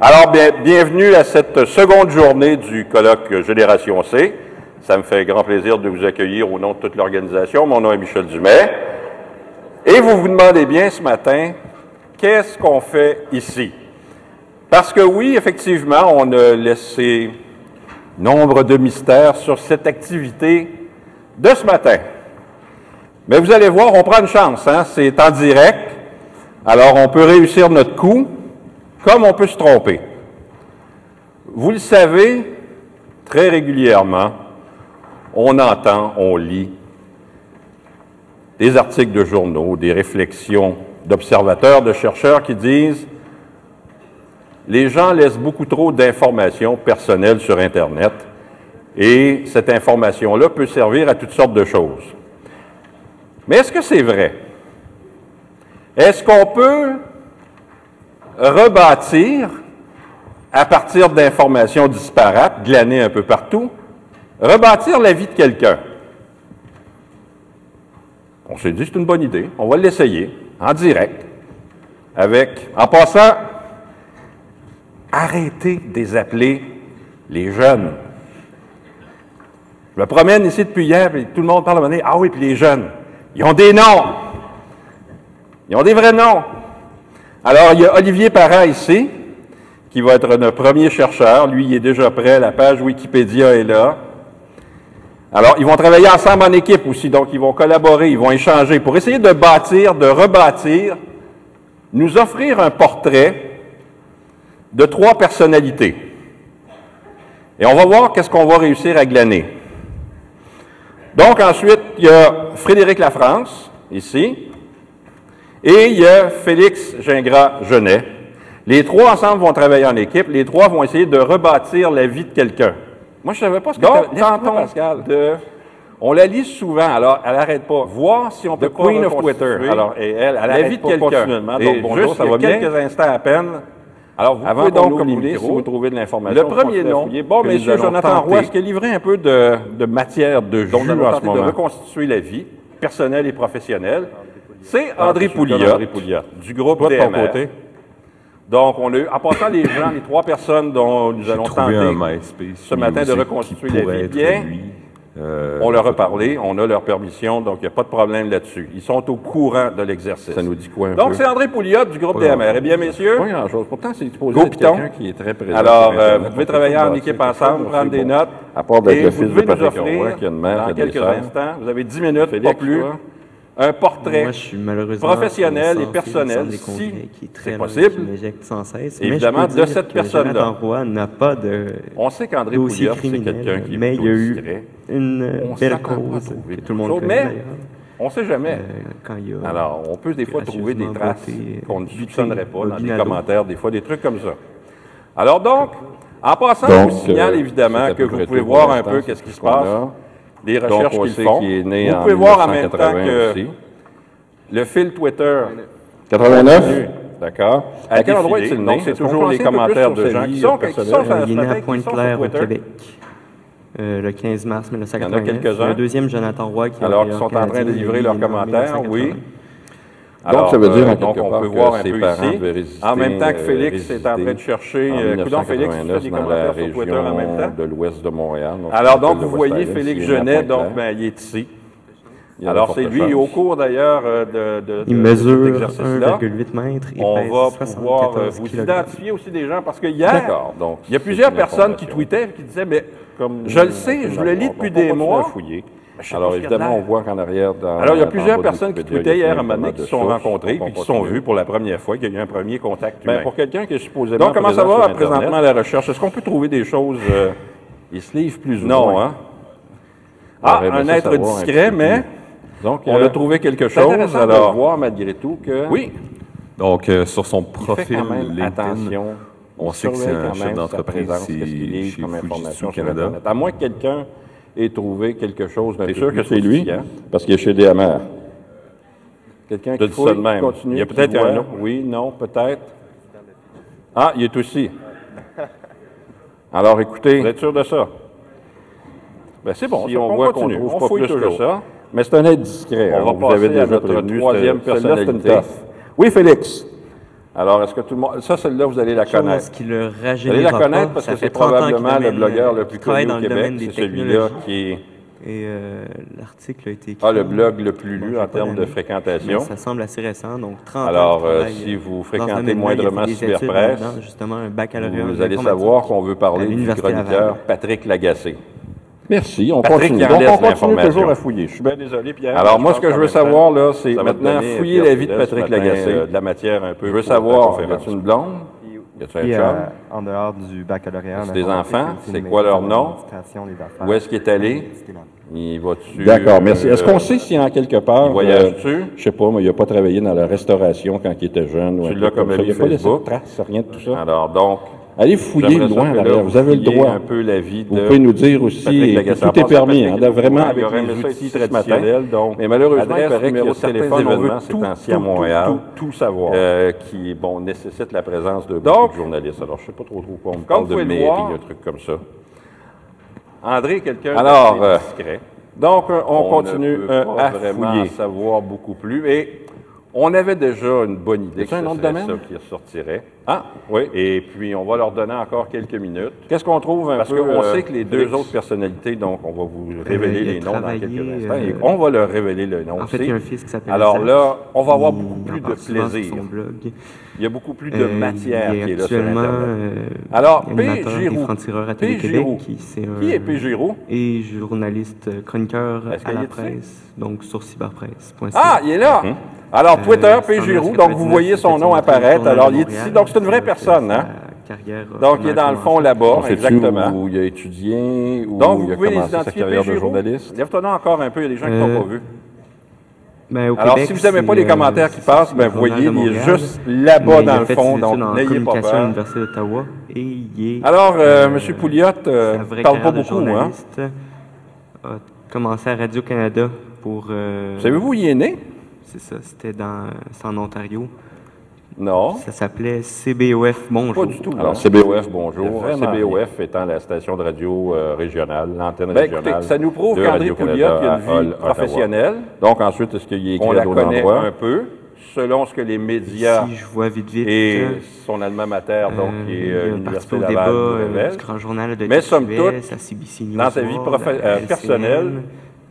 Alors, bien, bienvenue à cette seconde journée du colloque Génération C. Ça me fait grand plaisir de vous accueillir au nom de toute l'organisation. Mon nom est Michel Dumais. Et vous vous demandez bien ce matin, qu'est-ce qu'on fait ici? Parce que oui, effectivement, on a laissé nombre de mystères sur cette activité de ce matin. Mais vous allez voir, on prend une chance, hein? c'est en direct. Alors, on peut réussir notre coup, comme on peut se tromper. Vous le savez, très régulièrement, on entend, on lit des articles de journaux, des réflexions d'observateurs, de chercheurs qui disent les gens laissent beaucoup trop d'informations personnelles sur Internet et cette information-là peut servir à toutes sortes de choses. Mais est-ce que c'est vrai? Est-ce qu'on peut rebâtir, à partir d'informations disparates, glanées un peu partout, rebâtir la vie de quelqu'un? On s'est dit, c'est une bonne idée. On va l'essayer en direct. Avec, en passant, arrêtez de les appeler les jeunes. Je me promène ici depuis hier, et tout le monde parle à Ah oui, puis les jeunes, ils ont des noms. Ils ont des vrais noms. Alors, il y a Olivier Parent ici, qui va être notre premier chercheur. Lui, il est déjà prêt. La page Wikipédia est là. Alors, ils vont travailler ensemble en équipe aussi, donc ils vont collaborer, ils vont échanger pour essayer de bâtir, de rebâtir, nous offrir un portrait de trois personnalités. Et on va voir qu'est-ce qu'on va réussir à glaner. Donc ensuite, il y a Frédéric Lafrance, ici, et il y a Félix Gingras-Genet. Les trois ensemble vont travailler en équipe. Les trois vont essayer de rebâtir la vie de quelqu'un. Moi, je ne savais pas ce que Donc, tentons Pascal. de... On la lit souvent, alors elle n'arrête pas. Voir si on peut The Queen of Twitter. Alors, et elle, elle la vie de quelqu'un. Donc, bonjour, juste ça va bien? quelques instants à peine. Alors, vous Avant pouvez donc communiquer si vous trouvez de l'information. Le premier nom. Bon, messieurs, Jonathan Roy, est-ce qu'il livré un peu de, de matière de jus en ce tenter de moment? reconstituer la vie, personnelle et professionnelle, c'est André Pouliot, André Pouliot. du groupe Toi, de ton DMR. côté? Donc, on a eu, en passant les gens, les trois personnes dont nous allons tenter un MySpace ce matin de reconstituer la vie bien. Euh, on leur a parlé, on a leur permission, donc il n'y a pas de problème là-dessus. Ils sont au courant de l'exercice. Ça nous dit quoi un Donc, c'est André Pouliot du groupe DMR. Eh bien, messieurs, Pas grand-chose. Pourtant, c'est supposé être quelqu'un qui est très présent. Alors, euh, vous pouvez travailler en équipe ensemble, prendre des bon. notes. À part d'être le vous fils de Patrick offrir, Roy, qui a une mère, dans qui a des quelques instants, vous avez 10 minutes, pas plus? Un portrait Moi, je suis malheureusement professionnel et personnel, si congrès qui est très c'est possible, sans cesse. évidemment, de cette personne-là. N'a pas de On sait qu'André Pouliot, c'est criminel, quelqu'un qui est mais il y a eu discret. une On belle cause que tout le monde connaît mais-. On ne sait jamais. Euh, quand il y a Alors, on peut des fois trouver des traces qu'on ne euh, soupçonnerait pas dans des Bobinado. commentaires, des fois des trucs comme ça. Alors donc, en passant, je vous signale euh, évidemment que vous pouvez voir un peu qu'est-ce qui se passe, Donc, recherches qu'ils font. qu'il est né vous en pouvez voir en même temps 1980 que aussi. le fil Twitter 89? D'accord. À quel endroit est-il né? Donc, c'est toujours les commentaires de gens qui sont, qui sont, Euh, il est né à Pointe-Claire au. Québec. euh, le 15 mars 1989. Il y en a quelques-uns. Un deuxième, Jonathan Roy, qui est Alors, qui sont en train de livrer leurs commentaires, 1980. Donc, ça veut dire, en euh, donc quelque on part, peut que voir un ses peu parents ici. devaient résister, En même temps que euh, Félix est en train de chercher. euh, coudonc, Félix, tu fais 1989 des dans la commentaires sur Twitter en même temps? de l'ouest de Montréal. donc Alors, donc, vous voyez Félix Genet, donc, ben, il est ici. Alors, c'est lui, et au cours d'ailleurs euh, de, de, de- Il de mesure cet exercice-là, 1,8 mètres et on va pouvoir euh, 74 vous identifier aussi des gens, parce que hier, D'accord. Donc, il y a plusieurs personnes qui tweetaient, qui disaient, mais Comme je le sais, je le lis depuis des mois. Alors, de évidemment, on voit qu'en arrière, dans Alors, il y a plusieurs de personnes qui tweetaient hier à un moment énormément donné, qui de se sont On puis qui sont continuer. vus pour la première fois, qu'il y a eu un premier contact Ben, humain. pour quelqu'un qui est supposément Donc, comment ça présent va présentement la recherche? Est-ce qu'on peut trouver des choses... euh, Il se livre plus ou Non, moins. hein? Ah, aimé un être un discret, mais Donc, on euh, a trouvé quelque chose, intéressant de alors... voir malgré tout que Oui, Donc, euh, sur son il fait profil quand même LinkedIn, attention. on sait que c'est un chef d'entreprise chez Fujitsu Canada. À moins que quelqu'un ait trouvé quelque chose d'un C'est sûr plus que c'est lui, croustillant. parce qu'il est chez DMR. Quelqu'un Je qui dis ça fouille, de même. continue, Il y a qui peut-être voit. un autre. Oui, non, peut-être. Ah, il est aussi. Alors, écoutez, Vous êtes sûr de ça? Ben, c'est bon, Si ça, on voit qu'on continue. trouve on pas fouille plus toujours que ça. mais c'est un être discret. On hein, va vous avez passer à déjà notre prévenu, troisième c'est- celle-là, c'est une personnalité. toffe. Oui, Félix. Alors, est-ce que tout le monde. Ça, celle-là, vous allez la connaître. Qui le vous allez la connaître parce que c'est probablement le blogueur le, plus connu au Québec. C'est celui-là qui Et l'article a été écrit. Ah, le blog le plus lu en termes de fréquentation. ça semble assez récent, donc 30 Alors, euh, si vous fréquentez moindrement Cyberpress, justement un baccalauréat vous allez savoir qu'on veut parler du chroniqueur Patrick Lagacé. Merci. On continue. On continue toujours à fouiller. Je suis bien désolé, Pierre. Alors, moi, ce que je veux savoir, là, c'est maintenant fouiller la vie de Patrick Lagacé. Euh, de la matière un peu. Je veux savoir, une blonde? Y a un en dehors du baccalauréat. C'est des enfants? C'est quoi leur nom? Où est-ce qu'il est allé? Il va-tu. D'accord, merci. Est-ce euh, qu'on sait si en quelque part. Voyage-tu? Euh, je sais pas, mais il n'a pas travaillé dans la restauration quand il était jeune. Tu. Il n'y a pas de traces. rien de tout ça. Alors, donc. Allez fouiller loin. Vous avez le droit. Un peu la vie de vous pouvez nous dire aussi que tout est permis. On a vraiment avec les outils traditionnels. Donc, mais malheureusement, il paraît qu'il y a certains événements ces temps-ci à Montréal. Tout, savoir. Euh, qui, nécessite la présence de beaucoup de journalistes. Alors, je ne sais pas trop trop quoi on me parle de mairie, un truc comme ça. André, quelqu'un de euh, discret. Donc, euh, on, continue à fouiller. savoir beaucoup plus. Et on avait déjà une bonne idée que un nom de domaine? ça qui ressortirait. Ah, oui. Et puis, on va leur donner encore quelques minutes. Qu'est-ce qu'on trouve un Parce peu? Parce qu'on euh, sait que les deux autres personnalités, donc on va vous révéler les noms dans quelques instants. Euh, on va leur révéler le nom en. Fait, il y a un fils qui s'appelle Alors là, on va avoir beaucoup plus de plaisir. Il y a beaucoup plus de euh, matière qui est là sur Internet. Alors, P. Giroux. P. Giroux. Qui, est P. Giroux? Et journaliste chroniqueur à la presse, donc sur cyberpresse.ca. Ah, il est là! Hum. Alors, Twitter, P. Giroux, donc vous voyez son nom apparaître. Alors, il est ici. Donc, c'est une vraie personne, hein. Donc, il est dans le fond là-bas, exactement. Où il a étudié, où Donc, vous il a pouvez les sa carrière de journaliste? Lève-toi encore un peu, il y a des gens qui n'ont euh, pas vu. Alors, si vous n'aimez pas les commentaires qui passent, ben, vous voyez, il est juste là-bas dans le fond. Donc, n'ayez pas peur. Et il est, Alors, euh, euh, M. Pouliot euh, ne parle pas beaucoup. Hein? a commencé à Radio-Canada pour. Savez-vous où il est né? C'est ça, c'était dans en Ontario. Non. Ça s'appelait CBOF Bonjour. Pas du tout. Alors. CBOF Bonjour. CBOF étant la station de radio euh, régionale, l'antenne ben, régionale. Écoutez, ça nous prouve qu'André Pouliot a une vie professionnelle. Donc, ensuite, est-ce qu'il est écrit On la connaît un peu, selon ce que les médias. Et son alma mater, donc, euh, qui est euh, l'Université Laval. Débat, euh, Grand Journal de Mais somme toute, dans sa vie personnelle,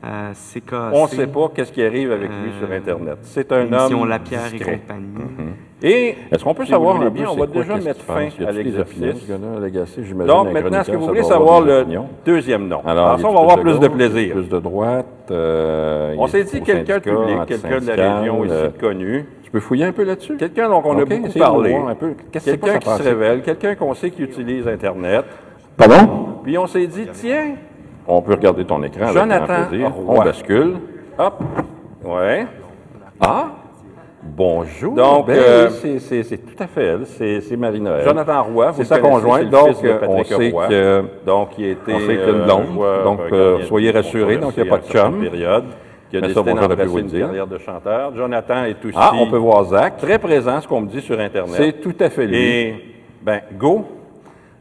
on ne sait pas qu'est-ce qui arrive avec lui euh, sur Internet. C'est un homme Lapierre discret. et compagnie. Mhm. Et est-ce qu'on peut savoir un peu, on va déjà mettre fin à l'exercice. Donc maintenant, est-ce que vous voulez savoir le deuxième nom? Alors, ça, on va avoir plus de plaisir. Plus de droite. Euh, on s'est dit quelqu'un de public, quelqu'un de la région ici euh, connu. Je peux fouiller un peu là-dessus? Quelqu'un dont on a beaucoup parlé, quelqu'un qui se révèle, quelqu'un qu'on sait qui utilise Internet. Pardon? Puis on s'est dit, tiens, on peut regarder ton écran Jonathan On bascule. Hop. Ouais. Ah! Bonjour. Donc, ben, euh, c'est, tout à fait elle. C'est, Marie-Noël. Jonathan Roy, vous c'est sa conjointe. Donc, euh, on sait que donc il était, une euh, donc, soyez rassurés. Donc, il n'y a pas de chum. Période. Il a Mais une dire. de chanteur. Jonathan est ah, aussi. Ah, on peut voir Zach. Très présent, ce qu'on me dit sur Internet. C'est tout à fait lui. Et ben, go.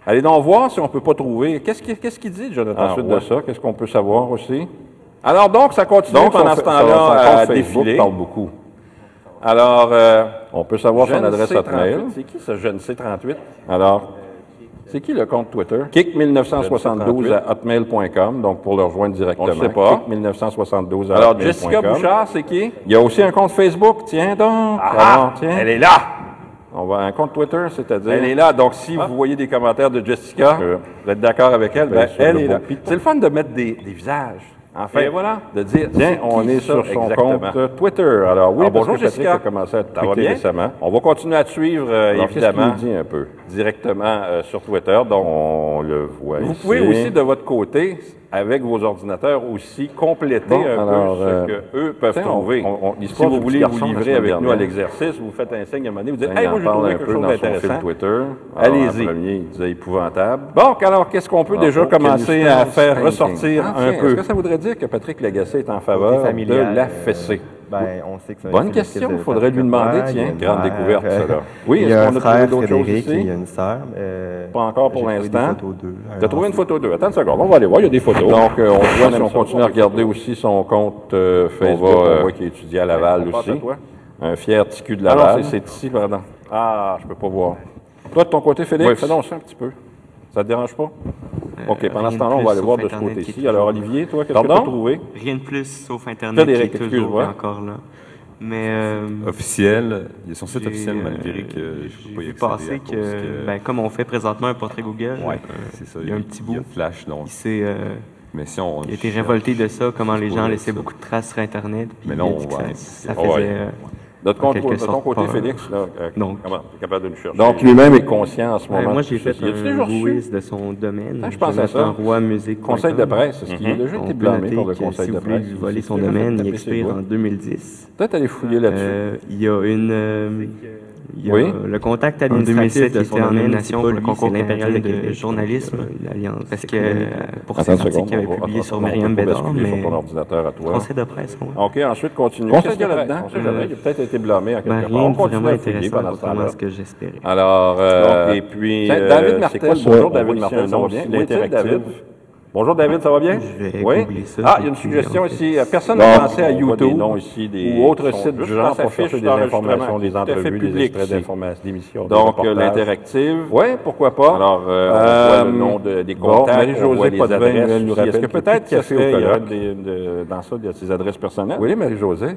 Allez donc voir si on ne peut pas trouver. Qu'est-ce qu'il dit, Jonathan, ah, suite ouais. de ça? Qu'est-ce qu'on peut savoir aussi? Alors donc, ça continue pendant ce temps-là à défiler. parle beaucoup. Alors, euh, on peut savoir son adresse à mail. C'est qui ce jeune C38? Alors, c'est qui le compte Twitter? Kick1972 à hotmail.com, donc pour le rejoindre directement. On ne sait pas. Kick1972 à Alors, Jessica Bouchard, c'est qui? Il y a aussi un compte Facebook, tiens donc. Ah, elle est là! On va un compte Twitter, c'est-à-dire. Elle est là. Donc, si vous ah. voyez des commentaires de Jessica, ah. vous êtes d'accord avec elle, ben, elle est là. C'est le fun de mettre des visages. Enfin, voilà. de dire bien, on est sur son compte Twitter. Alors oui, ah parce Patrick Jessica. a commencé à tweeter récemment. On va continuer à te suivre euh, Alors, évidemment. Dit un peu? directement euh, sur Twitter, dont on le voit. Vous pouvez aussi de votre côté avec vos ordinateurs aussi, compléter un peu ce euh, qu'eux peuvent trouver. On, on, si vous voulez vous livrer avec nous à l'exercice, vous faites un signe à un moment donné, vous dites Hey, moi j'ai trouvé quelque chose d'intéressant. Allez-y. premier, disait épouvantable. Bon, alors qu'est-ce qu'on peut ah, déjà commencer à faire ressortir un peu? Est-ce que ça voudrait dire que Patrick Lagacé est en faveur de la fessée? Euh, ben, on sait que ça Bonne question. Il faudrait lui demander, tiens, grande découverte, ça. Là. Euh, oui, il y a un frère, Frédéric, il y a une sœur. Euh, pas encore pour l'instant. Tu as trouvé une photo d'eux. Attends une seconde, on va aller voir, il y a des photos. Donc, on voit, si on continue à regarder aussi son compte euh, Facebook, on, voit qu'il étudie à Laval aussi. Un fier ticu de ah Laval. Ah c'est ici, pardon. Ah, je peux pas voir. Toi, de ton côté, Félix, fais un petit peu. Ça te dérange pas? OK, pendant ce temps-là, on va aller voir de ce qui côté-ci. Alors, Olivier, toi, qu'est-ce que tu as trouvé? Rien de plus sauf Internet qui Frédéric, est toujours encore là. Mais euh, Officiel, il y a son site officiel euh, malgré que je j'ai peux pas y vu accéder que, que- ben, comme on fait présentement un portrait Google, Ouais, euh, c'est ça. il y a un petit Il y a bout. Flash, donc. il s'est euh, Mais si on. il a été cherche- révolté de ça, comment les gens laissaient ça. beaucoup de traces sur Internet. puis Mais a on ça, ça faisait. euh, De ton, En de ton sorte, côté, Félix, là, euh, Donc. comment tu es capable de nous chercher? Donc, lui-même est conscient en ce Ben, moment. moi, j'ai fait un déjà quiz de son domaine. Ah, je pense à ça. Roy Musique. Conseil de presse, est-ce qu'il a déjà On été blâmé par le conseil si de vous presse? lui voler Il son déjà domaine, il expire en 2010. Peut-être aller fouiller là-dessus. Euh, il y a une. Euh, il y a Oui. le contact En administratif 2007, de il son était en nomination pour le concours impérial de Québec, journalisme, l'Alliance. Parce que euh, pour ces articles qu'il avait publiés sur Myriam Bédard, basculer sur mais ton ordinateur à toi. conseil de presse, ouais. OK, ensuite, continue. Conseil Qu'est-ce qu'il y a de là-dedans? Il a peut-être été blâmé à quelque Ben, part. rien On de continue vraiment intéressant, pendant ce contrairement à temps-là. ce que j'espérais. Alors, euh, et puis, euh, David ça? bonjour On David un ça va bien? David? Bonjour David, ça va bien? Je vais Oui. ça, Ah, il y a une suggestion ici. fait, Personne n'a pensé à on des YouTube noms ici, des- ou autre site du genre pour chercher des informations, des entrevues, des public extraits d'informations, d'émissions, Donc, euh, l'interactive. Oui, pourquoi pas. Alors, euh, on Euh, voit le nom de- des contacts, on voit Marie-Josée les Potvin, elle nous. Est-ce que qu'il y a peut-être qu'il y colloque. des- de- dans ça, il y a ses adresses personnelles? Oui, Marie-Josée. euh,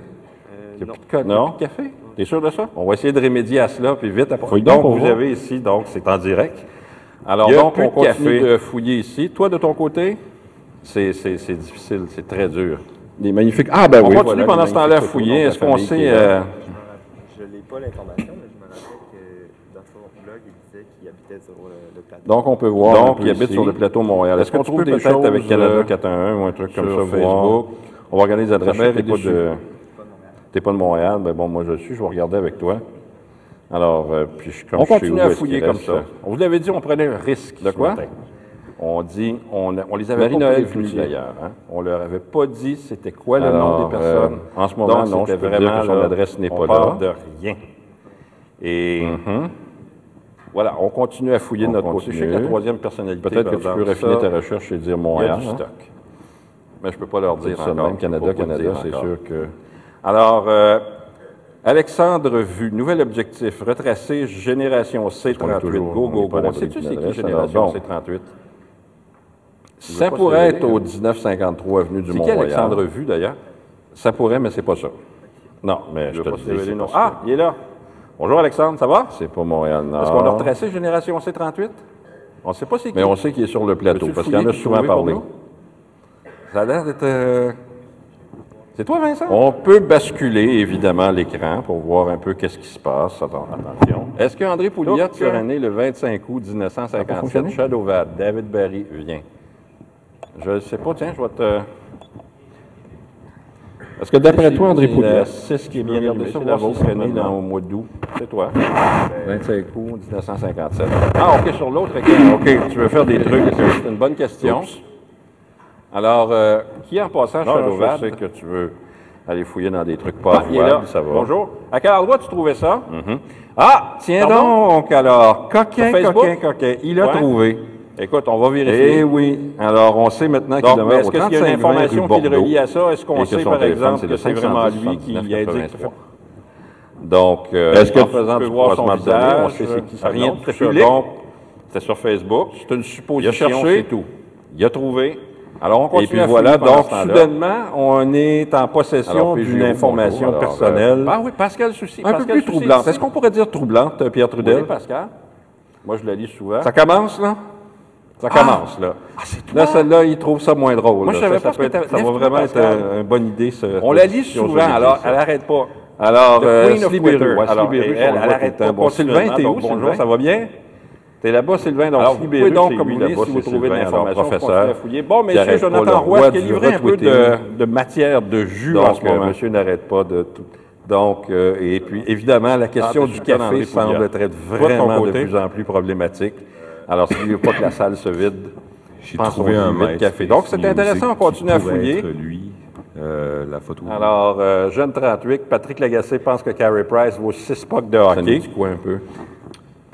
Il n'y a non. plus de a café. T'es sûr de ça? On va essayer de remédier à cela, puis vite après. Donc vous avez ici, donc c'est en direct. Alors, Il y a donc, plus on de continue café. de fouiller ici. Toi, de ton côté, c'est c'est- c'est difficile, c'est très dur. Des magnifiques. Ah, ben on oui. continue voilà, pendant des ce temps-là à magnifiques fouiller. photos, Est-ce la qu'on famille qui sait... est là. euh, Je n'ai pas l'information, mais je me rappelle que dans son blog, il disait qu'il habitait sur le, le plateau. Donc, on peut voir. Donc, peu il habite ici. sur le plateau Montréal. Est-ce qu'on tu trouve peux des peut-être choses avec Canada euh, 411 ou un truc comme sur ça, Facebook? voir? On va regarder les adresses. mère T'es est pas déçue. de... T'es pas de Montréal? Ben bon, moi je le suis, je vais regarder avec toi. Alors, euh, puis je, comme On je continue à fouiller comme ça. On vous l'avait dit, on prenait un risque. De quoi? On dit, on, on les avait pas Marie-Noël d'ailleurs. Hein? On leur avait pas dit c'était quoi le nom des personnes. euh, en ce moment, Donc, non, je peux te dire vraiment que son là, adresse n'est on pas parle là. de rien. Et Mhm. voilà, on continue à fouiller de notre côté. Je sais que la continue. troisième personnalité. Peut-être que tu peux raffiner ta recherche et dire Il y a Montréal. du hein. stock. Mais je peux pas leur dire ça, même Canada, Canada, c'est sûr que. Alors, euh, Alexandre Vu, nouvel objectif, retracer Génération C38. toujours- go, on go, go. Sais-tu d'une c'est qui Génération alors, bon. C38? Ça pourrait être au révéler, 1953 avenue du C'est qui Mont-Royal? Alexandre Vu, d'ailleurs? Ça pourrait, mais c'est pas ça. Non, mais Je te le dis, c'est ça. Ah, il est là. Bonjour Alexandre, ça va? C'est pas Montréal-Nord. Est-ce qu'on a retracé Génération C38? On ne sait pas c'est qui. Mais on sait qu'il est sur le plateau, parce qu'il en a souvent parlé. Ça a l'air d'être... euh, C'est toi, Vincent? On peut basculer, évidemment, l'écran pour voir un peu qu'est-ce qui se passe. Attention. Est-ce qu'André Pouliot serait euh, né le 25 août 1957? fonctionné? Shadowvad, David Barry, viens. Je ne sais pas, tiens, je vais te... Est-ce que d'après toi, André Pouliot, C'est ce qui est bien ça, voir né dans- au mois d'août? C'est toi. 25 Août 1957. Ah, OK, sur l'autre écran. OK, tu veux faire des trucs. C'est une bonne question. Alors, euh, qui en passant, Non, Shadowvad? je sais que tu veux aller fouiller dans des trucs Ah, pas est avouables, ça va. Bonjour. À quel endroit tu trouvais ça? Ah, tiens Pardon? donc, alors, coquin, coquin, coquin, il a Ouais. trouvé. Écoute, on va vérifier. Eh oui, alors on sait maintenant qu'il demeure est-ce qu'il y a une 35 information rue qui le relie à ça? Est-ce qu'on sait, par exemple, que c'est vraiment 510, lui qui 79, indique? 83. Donc, euh, Est-ce que tu faisant peux voir son visage? on sait c'est qui ça. Rien de public. C'était sur Facebook. c'est une Il a supposition, cherché. c'est tout. Il a trouvé. Alors, on Et continue puis à voilà, donc soudainement, on est en possession puis d'une information bonjour. Alors, personnelle. euh, ah oui, Pascal Souci. un peu Pascal plus Souci troublante. Est-ce qu'on pourrait dire troublante, euh, Pierre Trudel? Oui, Pascal. Moi, je la lis souvent. Ça commence, là? Ça commence, là. Là, celle-là, il trouve ça moins drôle. Moi, je savais Ça, pas que être- Ça va vraiment être une bonne idée, ce- On la lit souvent, alors elle n'arrête pas. Alors, euh. Twitter. Ouais, elle, n'arrête pas. Bon, Sylvain, t'es où, Bonjour, ça va bien? T'es là-bas, Sylvain. Donc, Alors, vous pouvez donc, c'est voulez, si vous c'est trouvez de l'information, à fouiller. Bon, messieurs, Jonathan Roy qui a livré un peu de, matière de jus en ce euh, moment. monsieur n'arrête pas de tout. Donc, euh, et puis, évidemment, la question Ah, du café semble être de vraiment de plus en plus problématique. Alors, s'il ne veut pas que la salle se vide, J'ai trouvé un maître café. Donc, c'est intéressant, on continue à fouiller. être lui, euh, la photo. Alors, euh, jeune 38, Patrick Lagacé pense que Carey Price vaut 6 pucks de ça nous hockey. dit quoi un peu?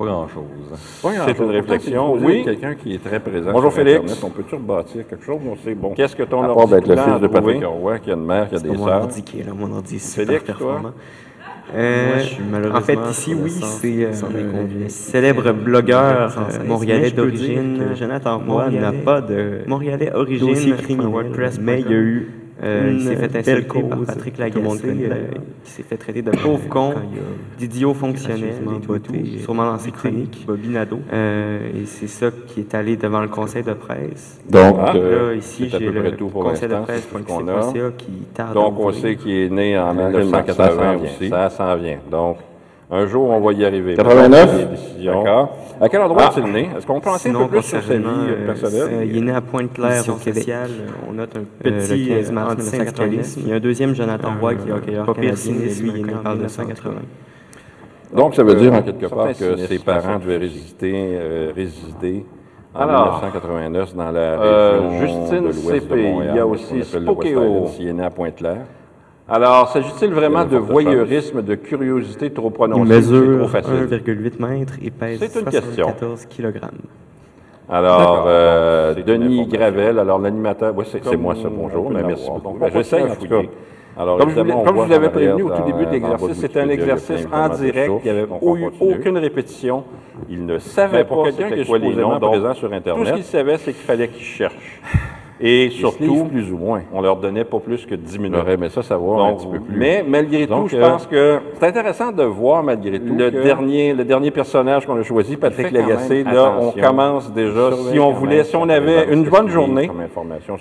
Pas grand-chose. C'est une réflexion, oui. oui. quelqu'un qui est très présent Bonjour, sur Félix. Internet. On peut-tu rebâtir quelque chose? On sait, bon. Qu'est-ce que ton À part d'être le ordi fils de? Patrick Roy, qui a une mère, qui a des mon sœurs. ordi qui est là, mon ordi est super Félix, toi? performant. Euh, Moi, je suis malheureusement en fait, ici, le oui, c'est euh, conduire. célèbre blogueur euh, montréalais d'origine. Jonathan Roy n'a pas de Montréalais origine, WordPress, mais il y a eu Euh, il une s'est fait insulter par Patrick Lagacé, connaît, euh, qui s'est fait traiter de pauvre con, d'idiot fonctionnel et tout, et tout, sûrement dans ses chroniques. Bobby Nadeau. Euh, et c'est ça qui est allé devant le conseil de presse. Donc, Ah, euh, là, ici, j'ai le tout pour conseil de presse.qc.ca qui tarde Donc, on sait qu'il est né en Ah, 1980 ça s'en vient, aussi. ça s'en vient. Donc, un jour, on va y arriver. 89? Des décisions. D'accord. À quel endroit Ah. est-il né? Est-ce qu'on peut en Sinon, un peu plus sur sa vie euh, euh, personnelle? euh, il est né à Pointe-Claire, au Québec. sociale, on note un petit, petit le 15 euh, mars antisyndicalisme. 1989. Il y a un deuxième Jonathan Roy qui est hockeyeur canadien, et lui, il est né en on parle de 1980. donc, ça veut dire en Euh, quelque part que ses parents devaient résister, euh, résider en Alors, 1989 dans la euh, région Justine de l'ouest de Montréal, il y a aussi Spokeo. S'il est né à Pointe-Claire. Alors, s'agit-il vraiment Il de voyeurisme, de curiosité trop Il prononcée? c'est mesure trop facile? 1,8 mètres et pèse C'est une question. 74 kg. Alors, euh, Denis. Gravel, alors l'animateur, oui, c'est moi ça, bonjour, mais merci beaucoup. Ben, J'essaie en tout cas. Alors, Comme je, vous, comme je l'avais prévenu au tout début de l'exercice, c'était un Wikipédia, il y a exercice en direct, il n'y avait eu aucune répétition, il ne savait pas quelqu'un qui est quoi les supposément noms, donc, présent sur Tout ce Internet, qu'il savait, c'est qu'il fallait qu'il cherche. Et surtout, plus ou moins. on leur donnait pas plus que 10 minutes. J'aurais aimé ça savoir un petit peu plus. Mais malgré Donc, tout, je euh, pense que c'est intéressant de voir malgré tout le que- dernier le dernier personnage qu'on a choisi, Patrick Lagacé. Là, on commence déjà. Si on voulait, même si on avait une bonne journée,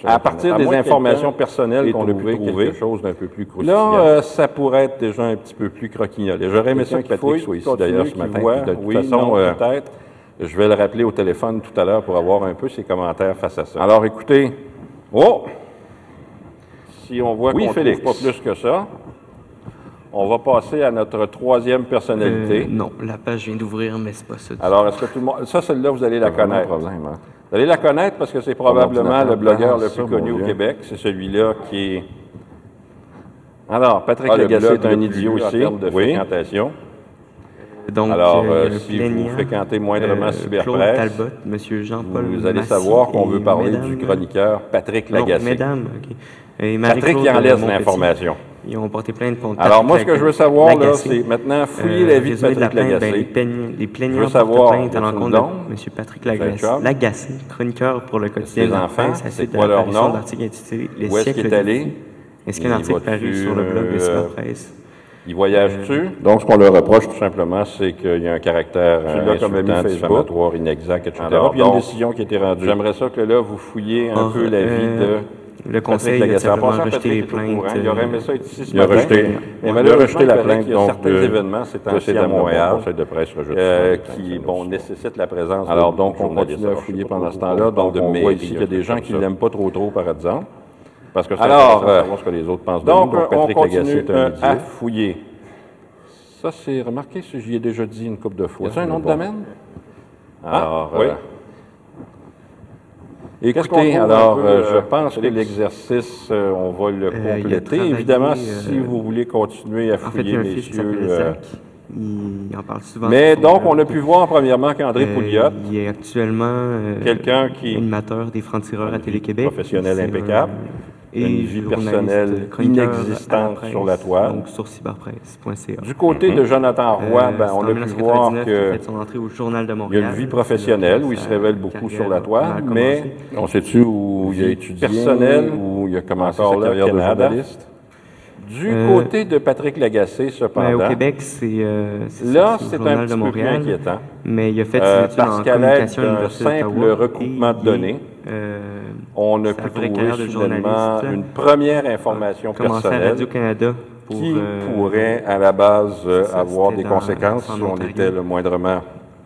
à partir À des informations personnelles qu'on a pu trouver, quelque chose d'un peu plus. Là, euh, ça pourrait être déjà un petit peu plus croquignolé. J'aurais aimé ça que Patrick soit ici d'ailleurs ce matin. de toute façon, euh, peut-être. je vais le rappeler au téléphone tout à l'heure pour avoir un peu ses commentaires face à ça. Alors, écoutez, oh, si on voit Oui, qu'on pas plus que ça, on va passer à notre troisième personnalité. Euh, non, la page vient d'ouvrir, mais c'est pas ça. Alors, est-ce que tout le monde... Ça, celle-là, vous allez la connaître. problème, hein. Vous allez la connaître parce que c'est probablement le blogueur le plus connu au Dieu. Québec. C'est celui-là qui est... Alors, Patrick Ah, Lagacé est un idiot en ici. termes de oui. fréquentation. Donc, Alors, euh, y a euh, un si vous fréquentez moindrement euh, Cyberpresse, Talbot, M. Jean-Paul vous allez Massy savoir qu'on veut parler mesdames- du chroniqueur Patrick Non, Lagacé. mesdames, OK. Et Patrick qui en laisse Montpetit. l'information. Ils ont porté plainte contre Alors, moi, ce que je veux savoir, là, c'est maintenant fouiller Euh, la vie de Patrick la plainte, ben, Lagacé. les, plaignants, les plaignants savoir, plainte à y l'encontre de? M. Patrick un Lagacé? Lagacé, chroniqueur pour le quotidien de la enfants, c'est de quoi leur nom? Où est-ce qu'il est allé? de vie. Est-ce qu'un Il article paru sur le blog de euh, Cyberpresse? Il voyage-tu? Donc, ce qu'on leur reproche, Tout simplement, c'est qu'il y a un caractère euh, insultant, diffamatoire, inexact, etc. Alors, Puis il y a une décision qui a été rendue. J'aimerais ça que là, vous fouilliez un Or, peu la vie euh, de Le conseil a simplement rejeté les plaintes. Il aurait euh, aimé ça être ici ce il a matin. rejeté- Mais il a malheureusement, rejeté la il plainte, qu'il y a donc, certains événements ces temps-ci à Montréal conseil de presse euh, ça. qui bon, nécessitent la présence de Alors, donc, on continue à fouiller pendant ce temps-là. Donc, on voit ici qu'il y a des gens qui ça. l'aiment pas trop, trop, par exemple. Parce que c'est Alors, de euh, savoir ce que les autres pensent de Donc, nous. euh, Donc, on Patrick continue Lagacé est un euh, à fouiller. Ça, c'est remarqué, si j'y ai déjà dit une couple de fois. A-t-il un de bon. domaine? Alors, Ah, oui. euh, Écoutez, alors, peu, euh, je euh, pense que l'exercice, euh, on va le Euh, compléter. travaillé, Évidemment, euh, si vous voulez continuer à En fait, il y fouiller, fils qui messieurs. euh. Il en parle souvent. mais donc, on a pu voir premièrement qu'André Euh, Pouliot, Il est actuellement euh, quelqu'un qui animateur des francs-tireurs à Télé-Québec. professionnel C'est un- impeccable, et une vie personnelle la inexistante presse, sur la toile. Donc sur cyberpresse.ca. du côté de Jonathan Roy, Euh, ben, c'est on a pu voir 1999 qu'il y a une vie professionnelle où il se révèle beaucoup sur la toile, mais On sait-tu où il a Vie étudié, personnelle, où il a commencé sa là, carrière de journaliste? du Euh, côté de Patrick Lagacé, Mais cependant, au Québec, c'est euh, là, c'est un petit peu plus inquiétant. Mais il a fait Euh, ses études parce en qu'à l'aide communication à d'un l'Université simple recoupement de données, euh, On a pu trouver soudainement une première information à personnelle Radio-Canada pour... qui euh, pourrait, à la base, euh, ça, avoir des conséquences en si on était le moindrement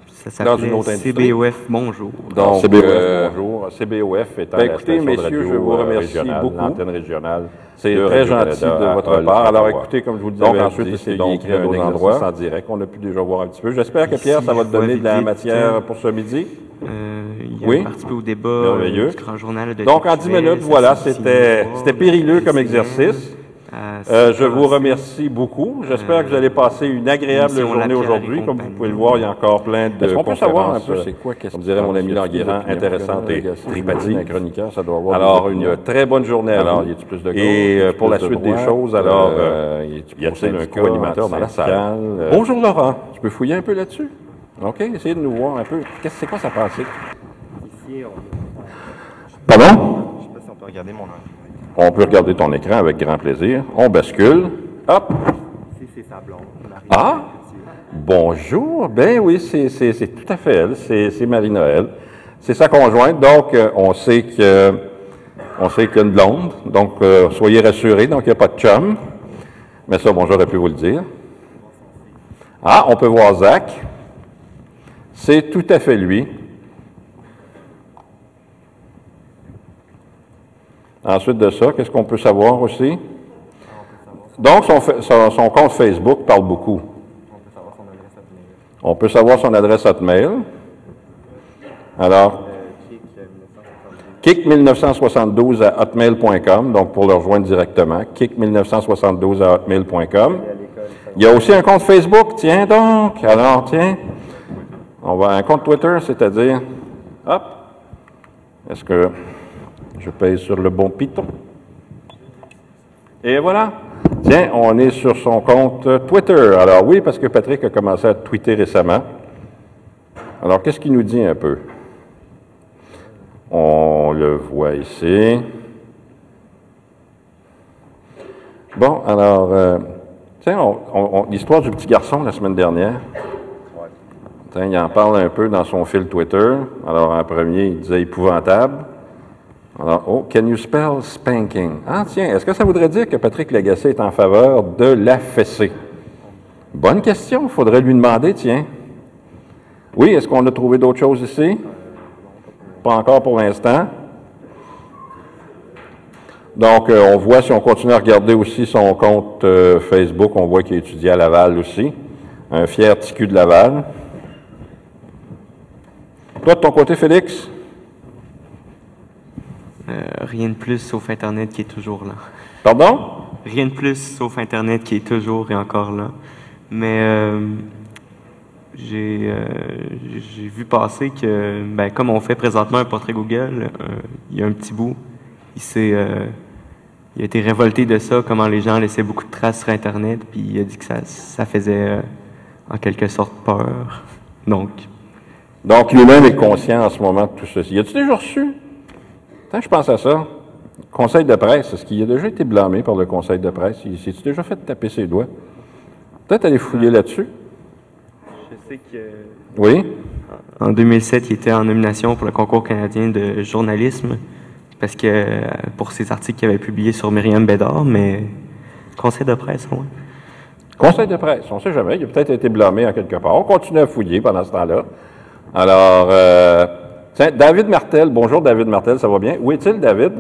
Ça dans une autre industrie. CBOF Bonjour. Donc, CBOF, euh, bonjour. CBOF étant Ben, la écoutez, messieurs, radio, je vous remercie régionale, beaucoup. l'antenne régionale. C'est de très gentil de votre part. Alors, écoutez, comme je vous le Donc, disais, ensuite, dit, c'est c'est donc écrit à un d'autres endroits. en direct. On a pu déjà voir un petit peu. J'espère que Pierre, ça va te donner de la matière pour ce midi. Euh, a Oui. participé au débat euh, Merveilleux. du Grand Journal de Donc, en 10 Tech-Nouvelle, minutes, voilà, c'était périlleux comme exercice. Euh, se je vous remercie beaucoup. J'espère que vous allez passer une agréable journée aujourd'hui. Comme vous pouvez le voir, il y a encore plein de Est-ce qu'on peut savoir un conférences, peu euh, c'est quoi qu'est-ce comme dirait mon ami d'opinion, intéressante et tripathique. Un chroniqueur, ça doit avoir Alors, une très bonne journée à Alors, Et euh, pour la suite des choses, alors, Euh, euh, y a-t-il un co-animateur dans la salle? euh, Bonjour Laurent. Tu peux fouiller un peu là-dessus? OK, essayez de nous voir un peu. Qu'est-ce c'est quoi ça pensée? Pardon? Je sais pas si on peut regarder mon. On peut regarder ton écran avec grand plaisir. On bascule. Hop. C'est sa blonde. Ah! Bonjour. Ben oui, c'est tout à fait elle. C'est c'est Marie-Noël. C'est sa conjointe. Donc, euh, on sait que on sait qu'il y a une blonde. Donc, euh, soyez rassurés. Donc, il n'y a pas de chum. Mais ça, bon, j'aurais pu vous le dire. Ah, on peut voir Zach. C'est tout à fait lui. Ensuite de ça, qu'est-ce qu'on peut savoir aussi? Donc, son, compte Facebook parle beaucoup. On peut savoir son adresse hotmail. Alors, Euh, Kick, euh, 1972. kick1972 à hotmail.com, donc pour le rejoindre directement, kick1972 à hotmail.com. Il y a aussi un compte Facebook, tiens donc. Alors, tiens, on va un compte Twitter, c'est-à-dire, hop, est-ce que je paye sur le bon piton? Et voilà. Tiens, on est sur son compte Twitter. Alors oui, parce que Patrick a commencé à tweeter récemment. Alors, qu'est-ce qu'il nous dit un peu? On le voit ici. Bon, alors, euh, tiens, l'histoire du petit garçon la semaine dernière. Tiens, il en parle un peu dans son fil Twitter. Alors, en premier, il disait épouvantable. Alors, oh, can you spell spanking? Ah, tiens, est-ce que ça voudrait dire que Patrick Lagacé est en faveur de la fessée? Bonne question, faudrait lui demander, tiens. Oui, est-ce qu'on a trouvé d'autres choses ici? Pas encore pour l'instant. Donc, euh, on voit, si on continue à regarder aussi son compte euh, Facebook, on voit qu'il étudie à Laval aussi. Un fier ticu de Laval. Toi, de ton côté, Félix? Euh, rien de plus sauf Internet qui est toujours là. Pardon? Rien de plus sauf Internet qui est toujours et encore là. Mais euh, j'ai euh, j'ai vu passer que, ben, comme on fait présentement un portrait Google, il y a un petit bout, il s'est il a été révolté de ça, comment les gens laissaient beaucoup de traces sur Internet, puis il a dit que ça, ça faisait en quelque sorte peur. Donc, Donc, lui-même est conscient en ce moment de tout ceci. As-tu déjà reçu? Je pense à ça. Conseil de presse, est-ce qu'il a déjà été blâmé par le conseil de presse? Il s'est-tu déjà fait taper ses doigts? Peut-être aller fouiller là-dessus? je sais que Oui? En 2007, il était en nomination pour le concours canadien de journalisme parce que pour ses articles qu'il avait publiés sur Myriam Bédard, mais conseil de presse, oui. Conseil de presse, on ne sait jamais. Il a peut-être été blâmé en quelque part. On continue à fouiller pendant ce temps-là. Alors, euh, David Martel. Bonjour, David Martel, ça va bien? Où est-il, David?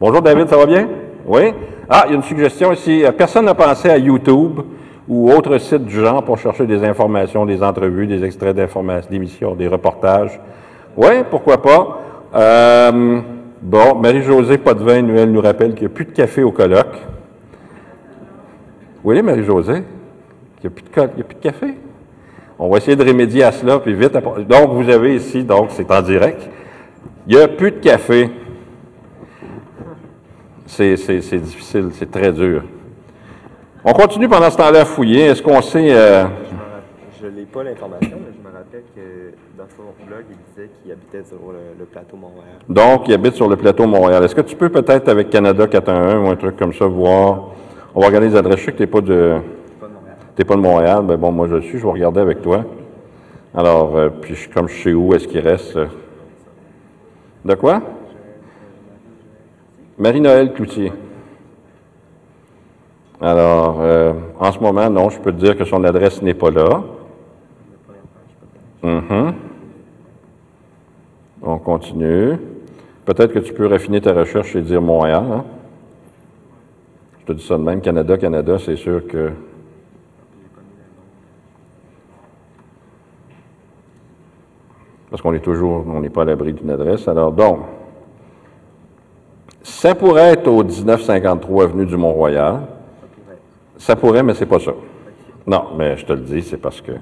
Bonjour, David, ça va bien? Oui? Ah, il y a une suggestion ici. Euh, Personne n'a pensé à YouTube ou autre site du genre pour chercher des informations, des entrevues, des extraits d'informations, d'émissions, des reportages. Oui, pourquoi pas? Euh, bon, Marie-Josée Potvin, elle nous rappelle qu'il n'y a plus de café au colloque. Oui, Marie-Josée? Il n'y a plus de café? On va essayer de remédier à cela, puis vite. après- Donc, vous avez ici, donc, c'est en direct. Il n'y a plus de café. C'est c'est- c'est difficile, c'est très dur. On continue pendant ce temps-là à fouiller. Est-ce qu'on sait... euh, Je n'ai pas l'information, mais je me rappelle que dans son blog, il disait qu'il habitait sur le, le plateau Montréal. donc, il habite sur le plateau Montréal. Est-ce que tu peux peut-être, avec Canada 411 ou un truc comme ça, voir... On va regarder les adresses. Je sais que tu n'es pas de... T'es pas de Montréal, ben bon, moi je le suis, je vais regarder avec toi. Alors, euh, puis je- comme je sais où est-ce qu'il reste. euh. De quoi? Marie-Noël Cloutier. Alors, euh, en ce moment, non, je peux te dire que son adresse n'est pas là. Mhm. On continue. Peut-être que tu peux raffiner ta recherche et dire Montréal. hein? Je te dis ça de même, Canada, Canada, c'est sûr que parce qu'on est toujours, on n'est pas à l'abri d'une adresse. Alors, donc, ça pourrait être au 1953 avenue du Mont-Royal. Ça pourrait, mais c'est pas ça. Non, mais je te le dis, c'est parce que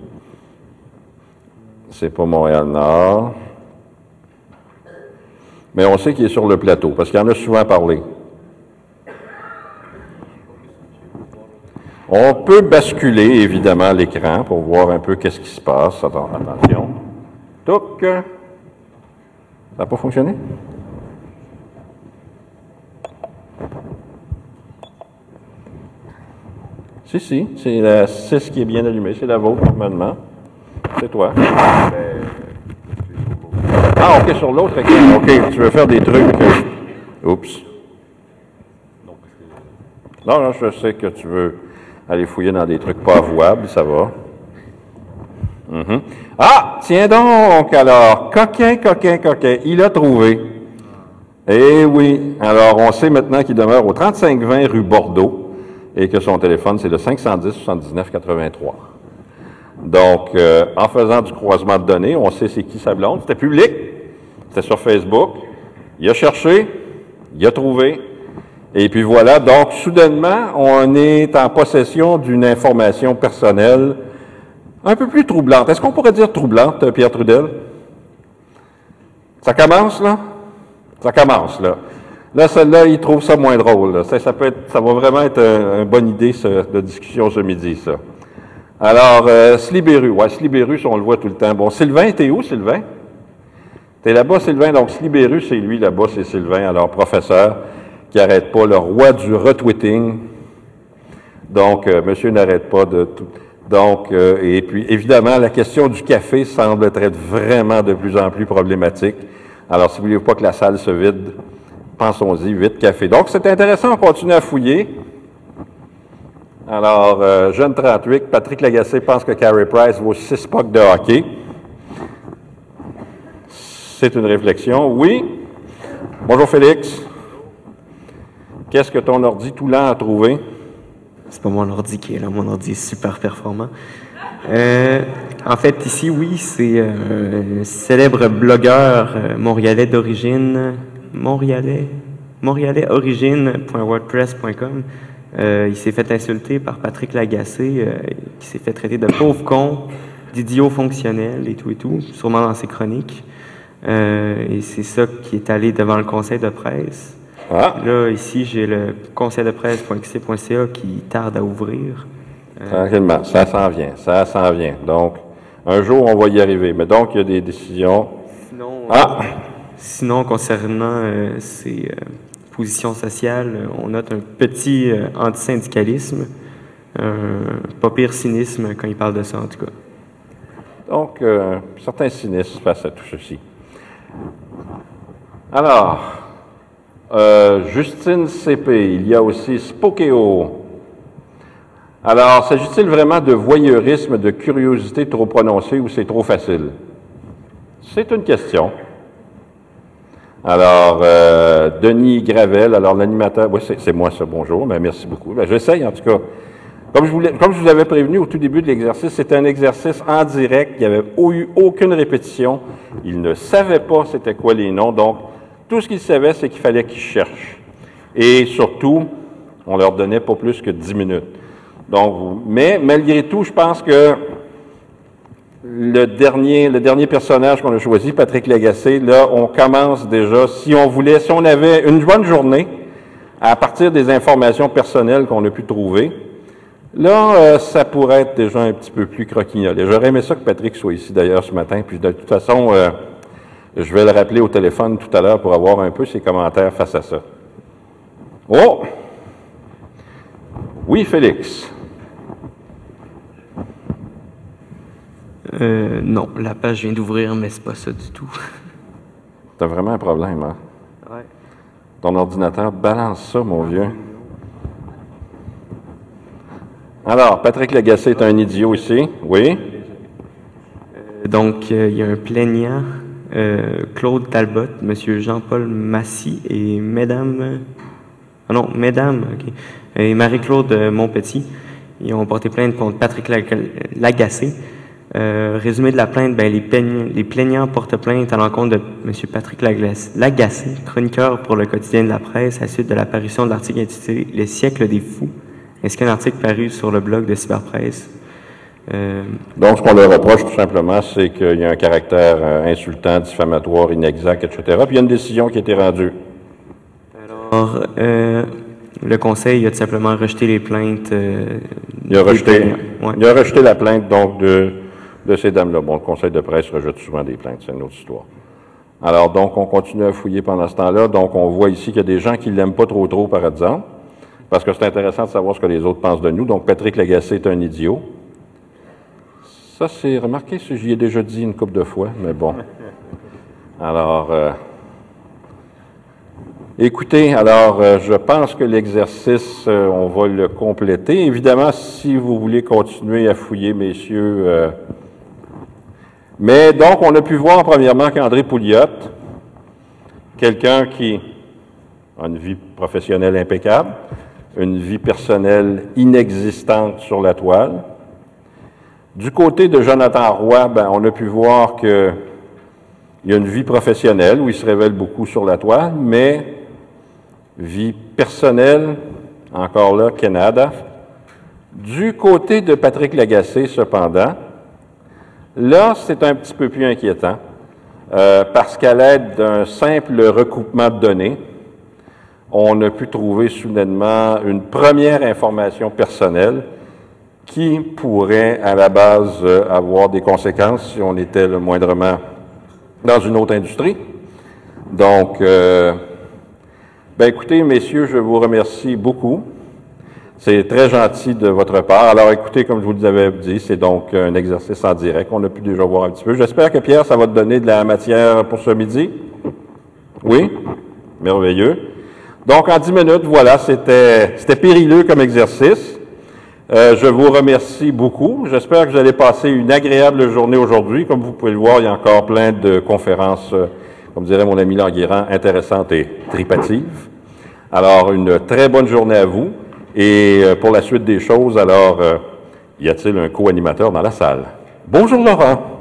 c'est pas Montréal-Nord. Mais on sait qu'il est sur le plateau, parce qu'il en a souvent parlé. On peut basculer, évidemment, l'écran pour voir un peu qu'est-ce qui se passe. Attention. Touc. Ça n'a pas fonctionné? Si, si, c'est la 6 qui est bien allumée. C'est la vôtre, normalement. C'est toi. Ah, OK, sur l'autre. OK, OK, tu veux faire des trucs. euh, Oups. Non, non, je sais que tu veux aller fouiller dans des trucs pas avouables, ça va. Mhm. Ah, tiens donc, alors, coquin, coquin, coquin, il a trouvé. Eh oui, alors on sait maintenant qu'il demeure au 3520 rue Bordeaux et que son téléphone, c'est le 510 79 83. Donc, euh, en faisant du croisement de données, on sait c'est qui sa blonde. C'était public, c'était sur Facebook. Il a cherché, il a trouvé, et puis voilà, donc soudainement, on est en possession d'une information personnelle un peu plus troublante. Est-ce qu'on pourrait dire troublante, Pierre Trudel? Ça commence, là? Ça commence, là. Là, celle-là, il trouve ça moins drôle. Ça, ça peut être, ça va vraiment être un- une bonne idée de discussion ce midi, ça. Alors, euh, Slibéru. Ouais, Slibéru, on le voit tout le temps. Bon, Sylvain, t'es où, Sylvain? T'es là-bas, Sylvain. Donc, Slibéru, c'est lui, là-bas, c'est Sylvain. Alors, professeur, qui n'arrête pas, le roi du retweeting. Donc, euh, monsieur n'arrête pas de tout. Donc, euh, et puis, évidemment, la question du café semble être vraiment de plus en plus problématique. Alors, si vous ne voulez pas que la salle se vide, pensons-y, vite café. Donc, c'est intéressant, on continue à fouiller. Alors, euh, jeune 38, Patrick Lagacé pense que Carey Price vaut 6 pucks de hockey. C'est une réflexion. Oui. Bonjour Félix. Qu'est-ce que ton ordi tout lent a trouvé? C'est pas mon ordi qui est là, mon ordi est super performant. Euh, en fait, ici, oui, c'est euh, un célèbre blogueur euh, montréalais d'origine, montréalais, montréalais origine.wordpress.com. Euh, il s'est fait insulter par Patrick Lagacé, euh, qui s'est fait traiter de pauvre con, d'idiot fonctionnel et tout et tout, sûrement dans ses chroniques. Euh, et c'est ça qui est allé devant le conseil de presse. Ah, Là, ici, j'ai le conseil de presse.xc.ca qui tarde à ouvrir. tranquillement, ça s'en vient, ça s'en vient. Donc, un jour, on va y arriver. Mais donc, il y a des décisions. Sinon, Ah! sinon concernant euh, ces euh, positions sociales, euh, on note un petit euh, antisyndicalisme, un pas pire cynisme quand il parle de ça, en tout cas. Donc, euh, certains cynismes face à tout ceci. Alors, euh, Justine CP, il y a aussi Spokeo. Alors, s'agit-il vraiment de voyeurisme, de curiosité trop prononcée ou c'est trop facile? C'est une question. Alors, euh, Denis Gravel, alors l'animateur, oui, c'est moi ça, bonjour, mais merci beaucoup. Ben, J'essaye en tout cas. Comme je, comme je vous avais prévenu au tout début de l'exercice, c'était un exercice en direct, il n'y avait eu aucune répétition. Il ne savait pas c'était quoi les noms, donc tout ce qu'il savait, c'est qu'il fallait qu'ils cherchent. Et surtout, on leur donnait pas plus que 10 minutes. Donc, mais malgré tout, je pense que le dernier, le dernier personnage qu'on a choisi, Patrick Lagacé, là, on commence déjà, si on voulait, si on avait une bonne journée, à partir des informations personnelles qu'on a pu trouver, là, euh, ça pourrait être déjà un petit peu plus croquignolé. J'aurais aimé ça que Patrick soit ici d'ailleurs ce matin, puis de toute façon, euh, je vais le rappeler au téléphone tout à l'heure pour avoir un peu ses commentaires face à ça. Oh! Oui, Félix. Euh, non, la page vient d'ouvrir, mais c'est pas ça du tout. T'as vraiment un problème, hein? Ouais. Ton ordinateur balance ça, mon vieux. Alors, Patrick Lagacé est un idiot ici. Oui? Donc, euh, il y a un plaignant, euh, Claude Talbot, Monsieur Jean-Paul Massy et Mesdames... Ah non, Mesdames. Et Marie-Claude euh, Montpetit. Ils ont porté plainte contre Patrick Lag- Lagacé. Euh, résumé de la plainte, ben, les, plaignants, portent plainte à l'encontre de M. Patrick Lagacé, chroniqueur pour le quotidien de la presse, à la suite de l'apparition de l'article intitulé « Le siècle des fous », ainsi qu'un article paru sur le blog de Cyberpresse. Euh, Donc, ce qu'on leur reproche tout simplement, c'est qu'il y a un caractère euh, insultant, diffamatoire, inexact, etc. Puis il y a une décision qui a été rendue. alors, euh, le conseil a tout simplement rejeté les plaintes. Il a rejeté. Ouais. il a rejeté la plainte donc de, de ces dames-là. Bon, le conseil de presse rejette souvent des plaintes, c'est une autre histoire. Alors, donc, on continue à fouiller pendant ce temps-là. Donc, on voit ici qu'il y a des gens qui l'aiment pas trop trop, par exemple, parce que c'est intéressant de savoir ce que les autres pensent de nous. Donc, Patrick Lagacé est un idiot. Ça, c'est remarqué, ça, j'y ai déjà dit une couple de fois, mais bon. Alors, euh, écoutez, alors, euh, je pense que l'exercice, euh, on va le compléter. Évidemment, si vous voulez continuer à fouiller, messieurs. mais donc, on a pu voir premièrement qu'André Pouliot, quelqu'un qui a une vie professionnelle impeccable, une vie personnelle inexistante sur la toile. Du côté de Jonathan Roy, ben, on a pu voir que il y a une vie professionnelle où il se révèle beaucoup sur la toile, mais vie personnelle, encore là, Canada. Du côté de Patrick Lagacé, cependant, là, c'est un petit peu plus inquiétant, euh, parce qu'à l'aide d'un simple recoupement de données, on a pu trouver soudainement une première information personnelle qui pourrait, à la base, euh, avoir des conséquences si on était le moindrement dans une autre industrie. Donc, euh, ben écoutez, messieurs, je vous remercie beaucoup. C'est très gentil de votre part. Alors, écoutez, comme je vous l'avais dit, c'est donc un exercice en direct. On a pu déjà voir un petit peu. J'espère que Pierre, ça va te donner de la matière pour ce midi? Oui? Merveilleux. Donc, en dix minutes, voilà, c'était c'était périlleux comme exercice. Euh, je vous remercie beaucoup. J'espère que vous allez passer une agréable journée aujourd'hui. Comme vous pouvez le voir, il y a encore plein de conférences, euh, comme dirait mon ami Languérand, intéressantes et tripatives. Alors, une très bonne journée à vous. Et euh, pour la suite des choses, alors, y a-t-il un co-animateur dans la salle? Bonjour Laurent.